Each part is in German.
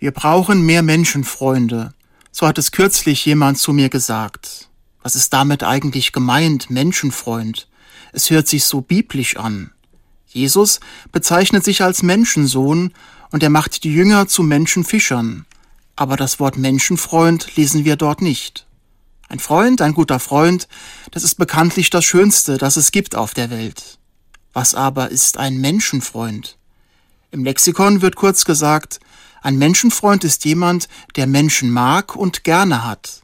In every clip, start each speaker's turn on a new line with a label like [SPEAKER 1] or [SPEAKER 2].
[SPEAKER 1] Wir brauchen mehr Menschenfreunde. So hat es kürzlich jemand zu mir gesagt. Was ist damit eigentlich gemeint, Menschenfreund? Es hört sich so biblisch an. Jesus bezeichnet sich als Menschensohn und er macht die Jünger zu Menschenfischern. Aber das Wort Menschenfreund lesen wir dort nicht. Ein Freund, ein guter Freund, das ist bekanntlich das Schönste, das es gibt auf der Welt. Was aber ist ein Menschenfreund? Im Lexikon wird kurz gesagt, ein Menschenfreund ist jemand, der Menschen mag und gerne hat.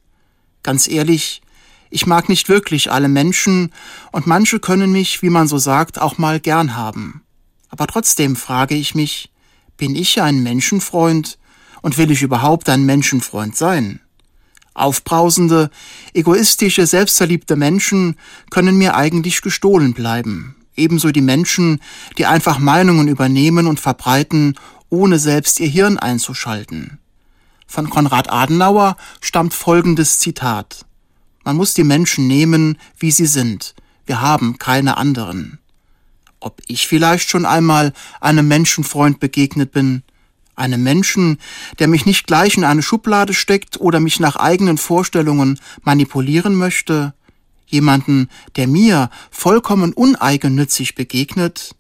[SPEAKER 1] Ganz ehrlich, ich mag nicht wirklich alle Menschen und manche können mich, wie man so sagt, auch mal gern haben. Aber trotzdem frage ich mich, bin ich ein Menschenfreund und will ich überhaupt ein Menschenfreund sein? Aufbrausende, egoistische, selbstverliebte Menschen können mir eigentlich gestohlen bleiben. Ebenso die Menschen, die einfach Meinungen übernehmen und verbreiten, ohne selbst ihr Hirn einzuschalten. Von Konrad Adenauer stammt folgendes Zitat. Man muss die Menschen nehmen, wie sie sind. Wir haben keine anderen. Ob ich vielleicht schon einmal einem Menschenfreund begegnet bin, einem Menschen, der mich nicht gleich in eine Schublade steckt oder mich nach eigenen Vorstellungen manipulieren möchte, jemanden, der mir vollkommen uneigennützig begegnet,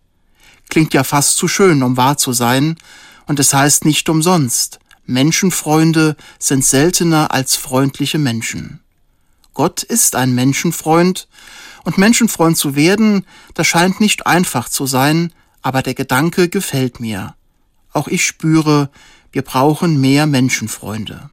[SPEAKER 1] Klingt ja fast zu schön, um wahr zu sein, und es heißt nicht umsonst, Menschenfreunde sind seltener als freundliche Menschen. Gott ist ein Menschenfreund, und Menschenfreund zu werden, das scheint nicht einfach zu sein, aber der Gedanke gefällt mir. Auch ich spüre, wir brauchen mehr Menschenfreunde.